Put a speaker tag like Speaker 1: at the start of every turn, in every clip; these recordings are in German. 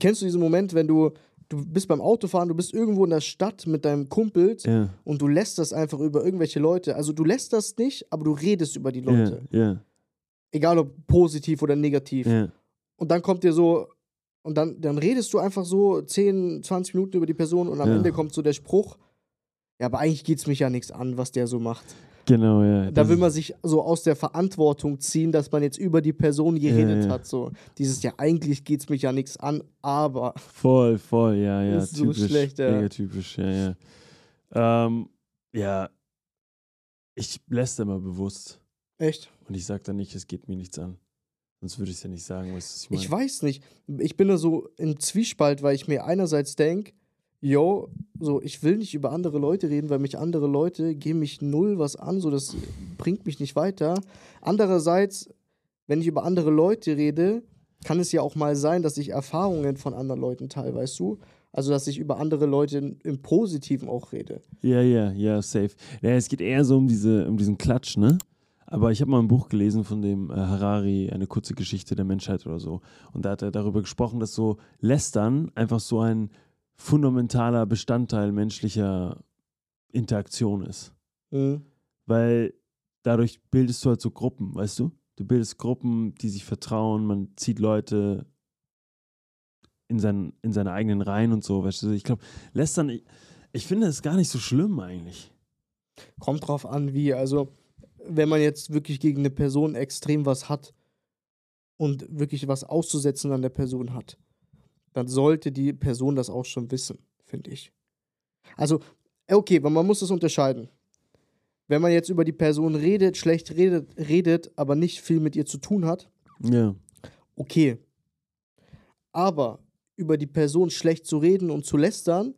Speaker 1: kennst du diesen Moment, wenn du, du bist beim Autofahren, du bist irgendwo in der Stadt mit deinem Kumpel
Speaker 2: Ja.
Speaker 1: und du lässt das einfach über irgendwelche Leute. Also du lässt das nicht, aber du redest über die Leute.
Speaker 2: Ja, ja,
Speaker 1: Egal ob positiv oder negativ. Und dann kommt dir so, und dann, dann redest du einfach so 10, 20 Minuten über die Person und am. Ende kommt so der Spruch, ja, aber eigentlich geht es mich ja nichts an, was der so macht.
Speaker 2: Genau, ja.
Speaker 1: Da will man sich so aus der Verantwortung ziehen, dass man jetzt über die Person geredet
Speaker 2: ja.
Speaker 1: hat. So dieses, ja, eigentlich geht es mich ja nichts an, aber.
Speaker 2: Voll, voll, ja, ja.
Speaker 1: Ist so
Speaker 2: typisch,
Speaker 1: schlecht, ja.
Speaker 2: Mega typisch, ja, ja. Ähm, ja, ich lässt immer bewusst.
Speaker 1: Echt?
Speaker 2: Und ich sag dann nicht, es geht mir nichts an. Sonst würde ich es ja nicht sagen, was ich meine?
Speaker 1: Ich weiß nicht. Ich bin da so im Zwiespalt, weil ich mir einerseits denke, yo, so, ich will nicht über andere Leute reden, weil mich andere Leute gehen mich null was an, so, das bringt mich nicht weiter. Andererseits, wenn ich über andere Leute rede, kann es ja auch mal sein, dass ich Erfahrungen von anderen Leuten teile, weißt du? Also, dass ich über andere Leute im Positiven auch rede.
Speaker 2: Ja, ja, ja, safe. Ja, es geht eher so um, diese, um diesen Klatsch, ne? Aber ich habe mal ein Buch gelesen von dem äh, Harari, eine kurze Geschichte der Menschheit oder so. Und da hat er darüber gesprochen, dass so Lästern einfach so ein fundamentaler Bestandteil menschlicher Interaktion ist.
Speaker 1: Mhm.
Speaker 2: Weil dadurch bildest du halt so Gruppen, weißt du? Du bildest Gruppen, die sich vertrauen, man zieht Leute in, sein, in seine eigenen Reihen und so, weißt du? Ich glaube, Lästern, ich, ich finde es gar nicht so schlimm eigentlich.
Speaker 1: Kommt drauf an, wie. Also, wenn man jetzt wirklich gegen eine Person extrem was hat und wirklich was auszusetzen an der Person hat, dann sollte die Person das auch schon wissen, finde ich. Also, okay, aber man muss es unterscheiden. Wenn man jetzt über die Person redet, schlecht redet, redet, aber nicht viel mit ihr zu tun hat,
Speaker 2: Ja.
Speaker 1: okay. Aber über die Person schlecht zu reden und zu lästern,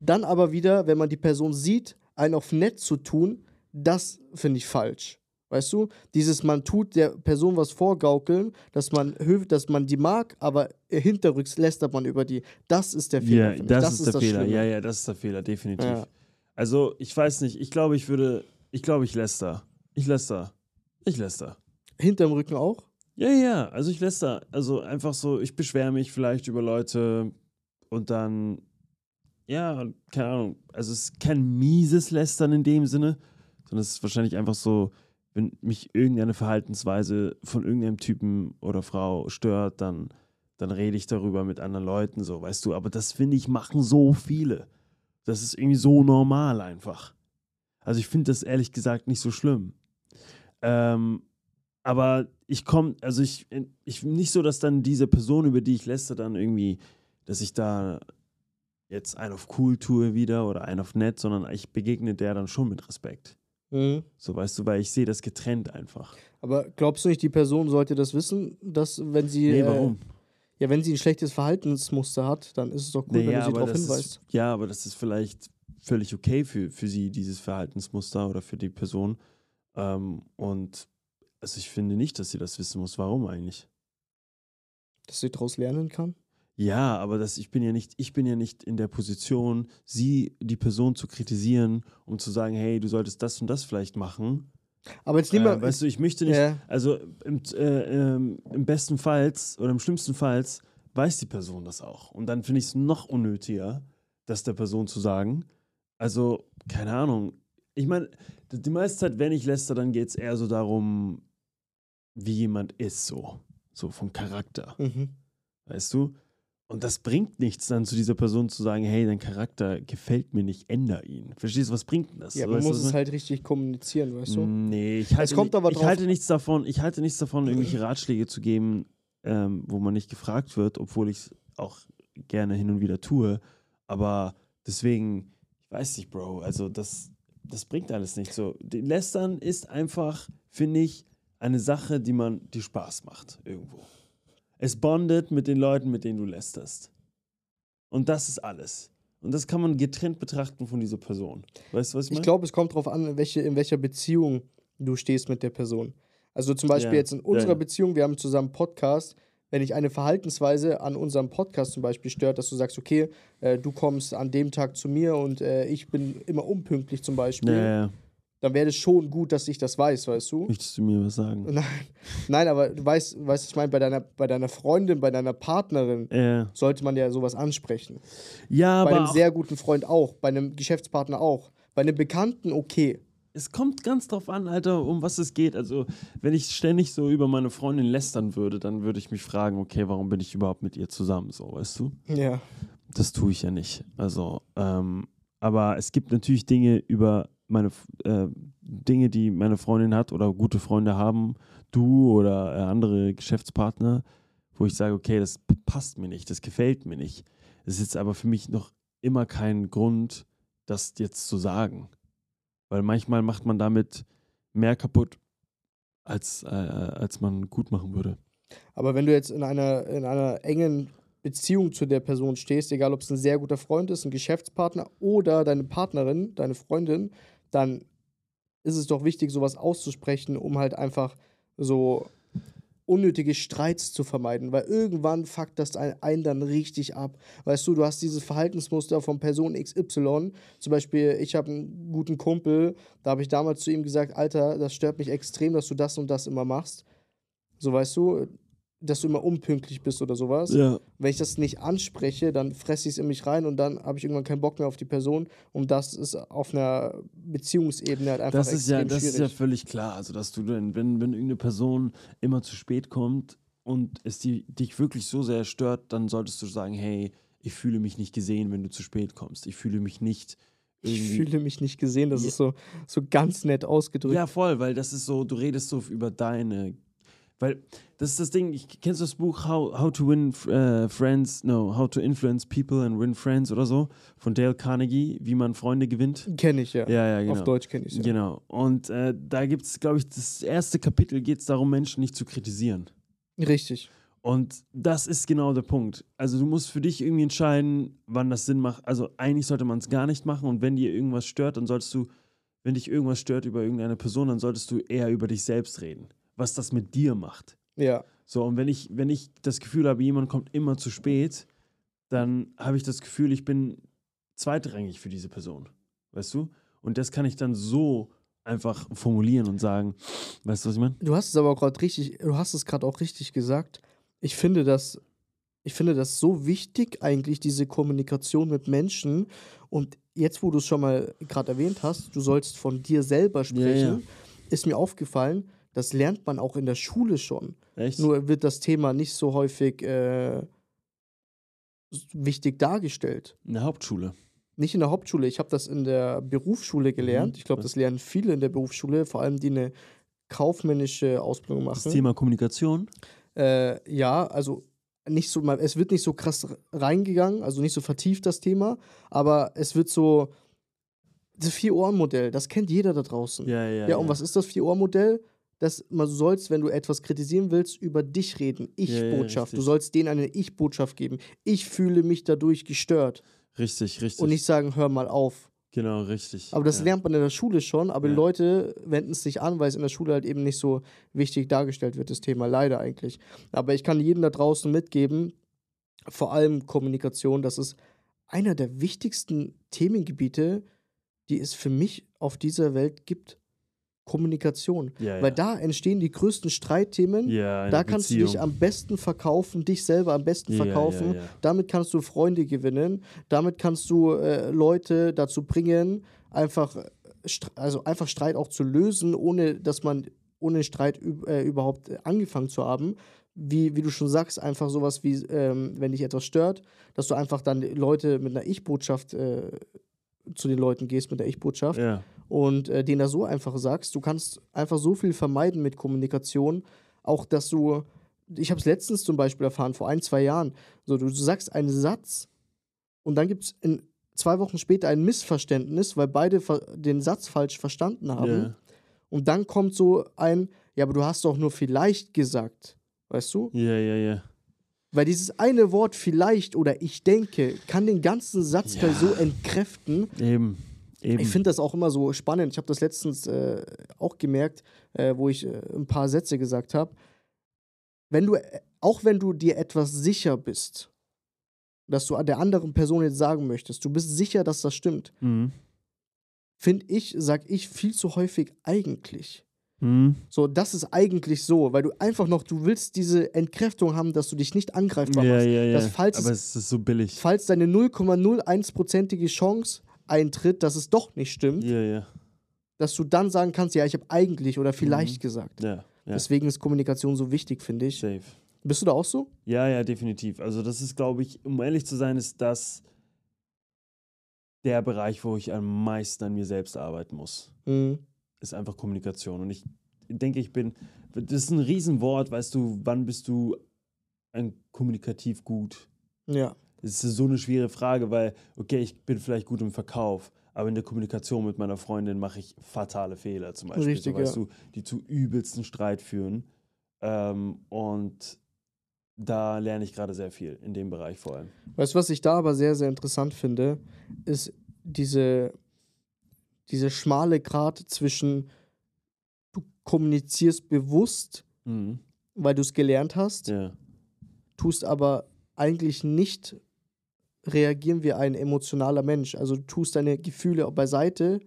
Speaker 1: dann aber wieder, wenn man die Person sieht, einen auf nett zu tun, das finde ich falsch. Weißt du? Dieses, man tut der Person was vorgaukeln, dass man, hö- dass man die mag, aber hinterrücks lästert man über die. Das ist der Fehler.
Speaker 2: Ja,
Speaker 1: ich.
Speaker 2: das, ist der Fehler.
Speaker 1: Schlimme.
Speaker 2: Ja, ja, das ist der Fehler, definitiv.
Speaker 1: Ja.
Speaker 2: Also, ich weiß nicht, ich glaube, ich würde, ich glaube, ich läster. Ich läster. Ich läster.
Speaker 1: Hinterm Rücken auch?
Speaker 2: Ja, ja, also ich läster. Also einfach so, ich beschwere mich vielleicht über Leute und dann, ja, keine Ahnung. Also es ist kein mieses Lästern in dem Sinne, sondern es ist wahrscheinlich einfach so, wenn mich irgendeine Verhaltensweise von irgendeinem Typen oder Frau stört, dann, dann rede ich darüber mit anderen Leuten, so, weißt du. Aber das finde ich, machen so viele. Das ist irgendwie so normal einfach. Also ich finde das ehrlich gesagt nicht so schlimm. Ähm, aber ich komme, also ich, ich nicht so, dass dann diese Person, über die ich lästere, dann irgendwie, dass ich da jetzt einen auf cool tue wieder oder einen auf nett, sondern ich begegne der dann schon mit Respekt.
Speaker 1: Mhm.
Speaker 2: So weißt du, weil ich sehe das getrennt einfach.
Speaker 1: Aber glaubst du nicht, die Person sollte das wissen, dass wenn sie.
Speaker 2: Nee,
Speaker 1: äh,
Speaker 2: warum?
Speaker 1: Ja, wenn sie ein schlechtes Verhaltensmuster hat, dann ist es doch cool,
Speaker 2: Nee,
Speaker 1: wenn
Speaker 2: ja,
Speaker 1: du sie darauf hinweist.
Speaker 2: Ist, ja, aber das ist vielleicht völlig okay für, für sie, dieses Verhaltensmuster oder für die Person. Ähm, und also ich finde nicht, dass sie das wissen muss. Warum eigentlich?
Speaker 1: Dass sie daraus lernen kann.
Speaker 2: Ja, aber das, ich bin ja nicht, ich bin ja nicht in der Position, sie, die Person zu kritisieren, um zu sagen, hey, du solltest das und das vielleicht machen.
Speaker 1: Aber jetzt nehmen wir.
Speaker 2: Äh, weißt du, ich möchte nicht,
Speaker 1: ja,
Speaker 2: also im, äh, ähm, im besten Falls oder im schlimmsten Falls weiß die Person das auch. Und dann finde ich es noch unnötiger, das der Person zu sagen. Also, keine Ahnung. Ich meine, die die meiste Zeit, wenn ich läster, dann geht es eher so darum, wie jemand ist, so. So vom Charakter.
Speaker 1: mhm.
Speaker 2: Weißt du? Und das bringt nichts, dann zu dieser Person zu sagen, hey, dein Charakter gefällt mir nicht, änder ihn. Verstehst du, was bringt denn das?
Speaker 1: ja, man
Speaker 2: weißt
Speaker 1: muss es
Speaker 2: ich
Speaker 1: halt richtig kommunizieren, weißt du?
Speaker 2: meine? Nee, ich halte,
Speaker 1: kommt
Speaker 2: ni-
Speaker 1: aber
Speaker 2: ich
Speaker 1: drauf-
Speaker 2: halte nichts davon, ich halte nichts davon, irgendwelche Ratschläge zu geben, ähm, wo man nicht gefragt wird, obwohl ich es auch gerne hin und wieder tue. Aber deswegen, ich weiß nicht, Bro, also das, das bringt alles nicht so. Lästern ist einfach, finde ich, eine Sache, die man, die Spaß macht irgendwo. Es bondet mit den Leuten, mit denen du lästerst. Und das ist alles. Und das kann man getrennt betrachten von dieser Person. Weißt du, was ich meine?
Speaker 1: Ich glaube, es kommt darauf an, in, welche, in welcher Beziehung du stehst mit der Person. Also zum Beispiel
Speaker 2: Ja,
Speaker 1: jetzt in unserer
Speaker 2: ja.
Speaker 1: Beziehung, wir haben zusammen einen Podcast. Wenn dich eine Verhaltensweise an unserem Podcast zum Beispiel stört, dass du sagst, okay, äh, du kommst an dem Tag zu mir und äh, ich bin immer unpünktlich zum Beispiel,
Speaker 2: ja, ja.
Speaker 1: Dann wäre es schon gut, dass ich das weiß, weißt du?
Speaker 2: Möchtest du mir was sagen?
Speaker 1: Nein, nein, aber du weißt, weißt ich meine, bei deiner, bei deiner Freundin, bei deiner Partnerin
Speaker 2: Ja,
Speaker 1: sollte man ja sowas ansprechen.
Speaker 2: ja
Speaker 1: bei
Speaker 2: aber
Speaker 1: einem
Speaker 2: auch,
Speaker 1: sehr guten Freund auch, bei einem Geschäftspartner auch, bei einem Bekannten okay.
Speaker 2: es kommt ganz drauf an, Alter, um was es geht. Also, wenn ich ständig so über meine Freundin lästern würde, dann würde ich mich fragen, okay, warum bin ich überhaupt mit ihr zusammen, so, weißt du?
Speaker 1: Ja.
Speaker 2: Das tue ich ja nicht. Also, ähm, aber es gibt natürlich Dinge über meine äh, Dinge, die meine Freundin hat oder gute Freunde haben, du oder äh, andere Geschäftspartner, wo ich sage, okay, das passt mir nicht, das gefällt mir nicht. Es ist jetzt aber für mich noch immer kein Grund, das jetzt zu sagen. Weil manchmal macht man damit mehr kaputt, als, äh, als man gut machen würde.
Speaker 1: Aber wenn du jetzt in einer, in einer engen Beziehung zu der Person stehst, egal ob es ein sehr guter Freund ist, ein Geschäftspartner oder deine Partnerin, deine Freundin, dann ist es doch wichtig, sowas auszusprechen, um halt einfach so unnötige Streits zu vermeiden, weil irgendwann fuckt das ein- einen dann richtig ab. Weißt du, du hast dieses Verhaltensmuster von Person XY. Zum Beispiel, ich habe einen guten Kumpel, da habe ich damals zu ihm gesagt, Alter, das stört mich extrem, dass du das und das immer machst. So weißt du, dass du immer unpünktlich bist oder sowas.
Speaker 2: Ja.
Speaker 1: Wenn ich das nicht anspreche, dann fresse ich es in mich rein und dann habe ich irgendwann keinen Bock mehr auf die Person. Und das ist auf einer Beziehungsebene halt einfach
Speaker 2: Das ist ja, das ist ja
Speaker 1: schwierig.
Speaker 2: völlig klar. Also, dass du dann, wenn, wenn irgendeine Person immer zu spät kommt und es die, dich wirklich so sehr stört, dann solltest du sagen, hey, ich fühle mich nicht gesehen, wenn du zu spät kommst. Ich fühle mich nicht
Speaker 1: ich fühle mich nicht gesehen, das
Speaker 2: Ja.
Speaker 1: ist so, so ganz nett ausgedrückt.
Speaker 2: ja, voll, weil das ist so, du redest so über deine. Weil das ist das Ding, ich, kennst du das Buch How, How to Win äh, Friends, no, How to Influence People and Win Friends oder so? Von Dale Carnegie, wie man Freunde gewinnt?
Speaker 1: Kenne ich ja.
Speaker 2: Ja, ja, genau.
Speaker 1: Auf Deutsch kenne ich es ja.
Speaker 2: Genau. Und äh, da gibt es, glaube ich, das erste Kapitel geht es darum, Menschen nicht zu kritisieren.
Speaker 1: Richtig.
Speaker 2: Und das ist genau der Punkt. Also du musst für dich irgendwie entscheiden, wann das Sinn macht. Also eigentlich sollte man es gar nicht machen und wenn dir irgendwas stört, dann solltest du, wenn dich irgendwas stört über irgendeine Person, dann solltest du eher über dich selbst reden, was das mit dir macht.
Speaker 1: Ja.
Speaker 2: So, und wenn ich, wenn ich das Gefühl habe, jemand kommt immer zu spät, dann habe ich das Gefühl, ich bin zweitrangig für diese Person. Weißt du? Und das kann ich dann so einfach formulieren und sagen, weißt du, was ich meine?
Speaker 1: Du hast es aber gerade richtig, du hast es gerade auch richtig gesagt. Ich finde das, ich finde das so wichtig, eigentlich, diese Kommunikation mit Menschen. Und jetzt, wo du es schon mal gerade erwähnt hast, du sollst von dir selber sprechen,
Speaker 2: ja.
Speaker 1: ist mir aufgefallen, das lernt man auch in der Schule schon.
Speaker 2: Echt?
Speaker 1: Nur wird das Thema nicht so häufig äh, wichtig dargestellt.
Speaker 2: in der Hauptschule.
Speaker 1: Nicht in der Hauptschule, ich habe das in der Berufsschule gelernt.
Speaker 2: Mhm.
Speaker 1: Ich glaube, das lernen viele in der Berufsschule, vor allem die eine kaufmännische Ausbildung machen.
Speaker 2: Das Thema Kommunikation.
Speaker 1: Äh, ja, also nicht so, es wird nicht so krass reingegangen, also nicht so vertieft das Thema, aber es wird so das Vier-Ohren-Modell, das kennt jeder da draußen.
Speaker 2: Ja, ja.
Speaker 1: Ja, und was ist das Vier-Ohren-Modell? Das, man sollst, wenn du etwas kritisieren willst, über dich reden. Ich-Botschaft.
Speaker 2: richtig.
Speaker 1: du sollst denen eine Ich-Botschaft geben. Ich fühle mich dadurch gestört.
Speaker 2: Richtig, richtig.
Speaker 1: Und nicht sagen, hör mal auf.
Speaker 2: genau, richtig.
Speaker 1: Aber das
Speaker 2: ja.
Speaker 1: lernt man in der Schule schon, aber
Speaker 2: Ja.
Speaker 1: Leute wenden es nicht an, weil es in der Schule halt eben nicht so wichtig dargestellt wird, das Thema. Leider eigentlich. Aber ich kann jedem da draußen mitgeben, vor allem Kommunikation, das ist einer der wichtigsten Themengebiete, die es für mich auf dieser Welt gibt. Kommunikation.
Speaker 2: Ja, ja.
Speaker 1: Weil da entstehen die größten Streitthemen.
Speaker 2: ja,
Speaker 1: da kannst du dich
Speaker 2: Beziehung.
Speaker 1: am besten verkaufen, dich selber am besten verkaufen. Damit kannst du Freunde gewinnen. Damit kannst du äh, Leute dazu bringen, einfach, äh, also einfach Streit auch zu lösen, ohne dass man ohne den Streit äh, überhaupt äh, angefangen zu haben. Wie, wie du schon sagst, einfach sowas wie, ähm, wenn dich etwas stört, dass du einfach dann Leute mit einer Ich-Botschaft äh, zu den Leuten gehst, mit der Ich-Botschaft
Speaker 2: ja.
Speaker 1: Und äh, denen da so einfach sagst, du kannst einfach so viel vermeiden mit Kommunikation, auch dass du, ich habe es letztens zum Beispiel erfahren, vor ein, zwei Jahren, so du sagst einen Satz und dann gibt es in zwei Wochen später ein Missverständnis, weil beide den Satz falsch verstanden haben
Speaker 2: Ja.
Speaker 1: und dann kommt so ein, ja, aber du hast doch nur vielleicht gesagt, weißt du?
Speaker 2: ja, ja, ja.
Speaker 1: Weil dieses eine Wort vielleicht oder ich denke kann den ganzen Satz
Speaker 2: Ja.
Speaker 1: so entkräften,
Speaker 2: Eben. Eben.
Speaker 1: ich finde das auch immer so spannend. Ich habe das letztens äh, auch gemerkt, äh, wo ich äh, ein paar Sätze gesagt habe. Wenn du, äh, auch wenn du dir etwas sicher bist, dass du der anderen Person jetzt sagen möchtest, du bist sicher, dass das stimmt,
Speaker 2: mhm.
Speaker 1: finde ich, sag ich viel zu häufig eigentlich.
Speaker 2: Hm.
Speaker 1: So, das ist eigentlich so, weil du einfach noch, du willst diese Entkräftung haben, dass du dich nicht angreifbar
Speaker 2: Ja,
Speaker 1: machst.
Speaker 2: ja, ja.
Speaker 1: Dass falls,
Speaker 2: Aber
Speaker 1: es,
Speaker 2: ist so billig.
Speaker 1: falls deine 0,01%ige Chance eintritt, dass es doch nicht stimmt,
Speaker 2: Ja, ja.
Speaker 1: dass du dann sagen kannst, ja, ich habe eigentlich oder vielleicht
Speaker 2: Mhm.
Speaker 1: gesagt.
Speaker 2: Ja.
Speaker 1: Deswegen ist Kommunikation so wichtig, finde ich.
Speaker 2: Safe.
Speaker 1: Bist du da auch so?
Speaker 2: Ja, ja, definitiv. Also das ist, glaube ich, um ehrlich zu sein, ist das der Bereich, wo ich am meisten an mir selbst arbeiten muss.
Speaker 1: Mhm.
Speaker 2: Ist einfach Kommunikation. Und ich denke, ich bin, das ist ein Riesenwort, weißt du, wann bist du ein kommunikativ gut?
Speaker 1: Ja.
Speaker 2: Das ist so eine schwere Frage, weil, okay, ich bin vielleicht gut im Verkauf, aber in der Kommunikation mit meiner Freundin mache ich fatale Fehler zum Beispiel.
Speaker 1: Richtig,
Speaker 2: so, weißt
Speaker 1: ja.
Speaker 2: du, die zu übelsten Streit führen. Ähm, und da lerne ich gerade sehr viel, in dem Bereich vor allem.
Speaker 1: Weißt du, was ich da aber sehr, sehr interessant finde, ist diese, diese schmale Grat zwischen, du kommunizierst bewusst,
Speaker 2: Mhm.
Speaker 1: weil du es gelernt hast,
Speaker 2: Ja.
Speaker 1: tust aber eigentlich nicht reagieren wie ein emotionaler Mensch. Also du tust deine Gefühle beiseite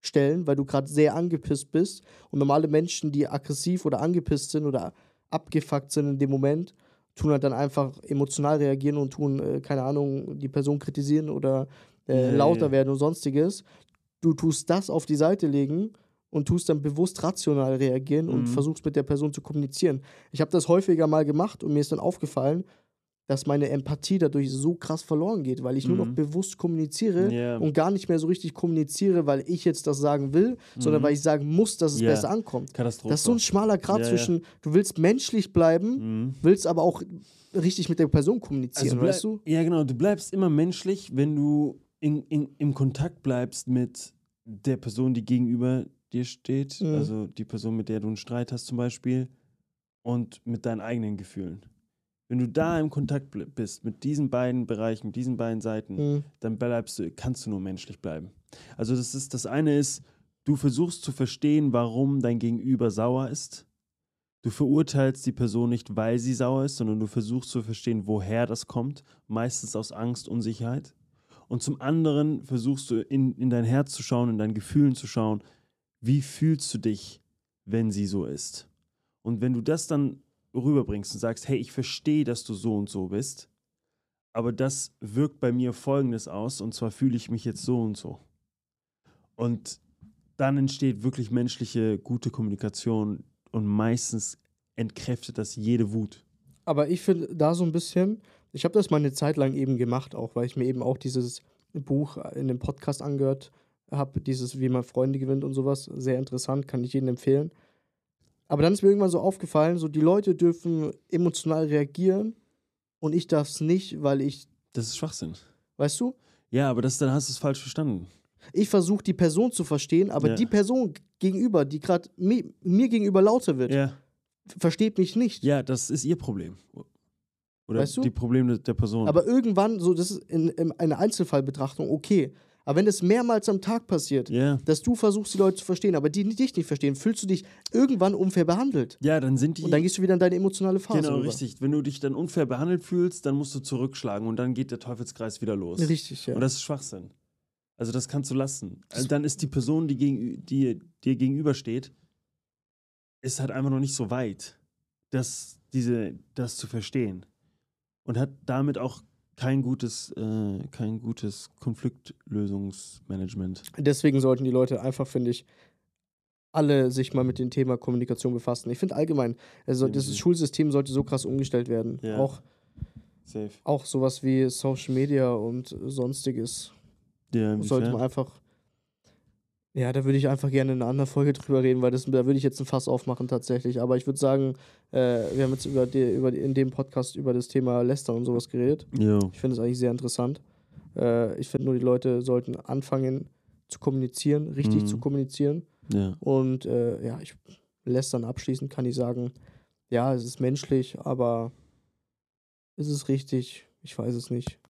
Speaker 1: stellen, weil du gerade sehr angepisst bist. Und normale Menschen, die aggressiv oder angepisst sind oder abgefuckt sind in dem Moment, tun halt dann einfach emotional reagieren und tun, äh, keine Ahnung, die Person kritisieren oder äh,
Speaker 2: ja,
Speaker 1: lauter werden und sonstiges. Du tust das auf die Seite legen und tust dann bewusst rational reagieren und
Speaker 2: Mhm.
Speaker 1: versuchst mit der Person zu kommunizieren. Ich habe das häufiger mal gemacht und mir ist dann aufgefallen, dass meine Empathie dadurch so krass verloren geht, weil ich nur noch
Speaker 2: Mhm.
Speaker 1: bewusst kommuniziere
Speaker 2: Ja.
Speaker 1: und gar nicht mehr so richtig kommuniziere, weil ich jetzt das sagen will, sondern
Speaker 2: Mhm.
Speaker 1: weil ich sagen muss, dass es
Speaker 2: Ja.
Speaker 1: besser ankommt.
Speaker 2: Katastrophe.
Speaker 1: Das ist so ein schmaler Grad
Speaker 2: Ja, ja.
Speaker 1: zwischen, du willst menschlich bleiben,
Speaker 2: Mhm.
Speaker 1: willst aber auch richtig mit der Person kommunizieren,
Speaker 2: bleib-
Speaker 1: weißt du?
Speaker 2: Ja, genau. Du bleibst immer menschlich, wenn du in, in, im Kontakt bleibst mit der Person, die gegenüber dir steht.
Speaker 1: Mhm.
Speaker 2: Also die Person, mit der du einen Streit hast zum Beispiel. Und mit deinen eigenen Gefühlen. Wenn du da im Kontakt bist mit diesen beiden Bereichen, mit diesen beiden Seiten,
Speaker 1: Mhm.
Speaker 2: dann bleibst du, kannst du nur menschlich bleiben. Also das ist das eine ist, du versuchst zu verstehen, warum dein Gegenüber sauer ist. Du verurteilst die Person nicht, weil sie sauer ist, sondern du versuchst zu verstehen, woher das kommt, meistens aus Angst, Unsicherheit. Und zum anderen versuchst du in, in dein Herz zu schauen, in deinen Gefühlen zu schauen, wie fühlst du dich, wenn sie so ist. Und wenn du das dann rüberbringst und sagst, hey, ich verstehe, dass du so und so bist, aber das wirkt bei mir Folgendes aus, und zwar fühle ich mich jetzt so und so. Und dann entsteht wirklich menschliche, gute Kommunikation und meistens entkräftet das jede Wut.
Speaker 1: Aber ich finde da so ein bisschen, ich habe das mal eine Zeit lang eben gemacht, auch weil ich mir eben auch dieses Buch in dem Podcast angehört habe, dieses Wie man Freunde gewinnt und sowas. Sehr interessant, kann ich jedem empfehlen. Aber dann ist mir irgendwann so aufgefallen, so die Leute dürfen emotional reagieren und ich darf es nicht, weil ich,
Speaker 2: Das ist Schwachsinn.
Speaker 1: weißt du,
Speaker 2: Ja, aber das, dann hast du es falsch verstanden.
Speaker 1: ich versuche die Person zu verstehen, aber
Speaker 2: Ja.
Speaker 1: die Person gegenüber, die gerade mir, mir gegenüber lauter wird,
Speaker 2: Ja.
Speaker 1: versteht mich nicht.
Speaker 2: ja, das ist ihr Problem. Oder
Speaker 1: Weißt du?
Speaker 2: die Probleme der Person.
Speaker 1: Aber irgendwann, so, das ist in, in einer Einzelfallbetrachtung okay. Aber wenn das mehrmals am Tag passiert,
Speaker 2: ja.
Speaker 1: dass du versuchst, die Leute zu verstehen, aber die dich nicht verstehen, fühlst du dich irgendwann unfair behandelt.
Speaker 2: ja, dann sind die.
Speaker 1: Und dann gehst du wieder in deine emotionale Phase.
Speaker 2: genau,
Speaker 1: rüber.
Speaker 2: richtig. Wenn du dich dann unfair behandelt fühlst, dann musst du zurückschlagen und dann geht der Teufelskreis wieder los.
Speaker 1: Richtig, ja.
Speaker 2: Und das ist Schwachsinn. Also das kannst du lassen. Also dann ist die Person, die, gegen, die dir gegenübersteht, ist halt einfach noch nicht so weit, das, diese, das zu verstehen. Und hat damit auch kein gutes, äh, kein gutes Konfliktlösungsmanagement.
Speaker 1: Deswegen sollten die Leute einfach, finde ich, alle sich mal mit dem Thema Kommunikation befassen. Ich finde allgemein, also das
Speaker 2: Definitiv.
Speaker 1: Schulsystem sollte so krass umgestellt werden.
Speaker 2: Ja.
Speaker 1: Auch,
Speaker 2: Safe.
Speaker 1: auch sowas wie Social Media und sonstiges.
Speaker 2: Ja,
Speaker 1: sollte man einfach. Ja, da würde ich einfach gerne in einer anderen Folge drüber reden, weil das, da würde ich jetzt ein Fass aufmachen tatsächlich. Aber ich würde sagen, äh, wir haben jetzt über die, über die, in dem Podcast über das Thema Lästern und sowas geredet.
Speaker 2: Jo.
Speaker 1: Ich finde es eigentlich sehr interessant. Äh, ich finde nur, die Leute sollten anfangen zu kommunizieren, richtig
Speaker 2: Mhm.
Speaker 1: zu kommunizieren.
Speaker 2: Ja.
Speaker 1: Und äh, ja, ich lästern abschließend kann ich sagen, ja, es ist menschlich, aber ist es richtig? Ich weiß es nicht.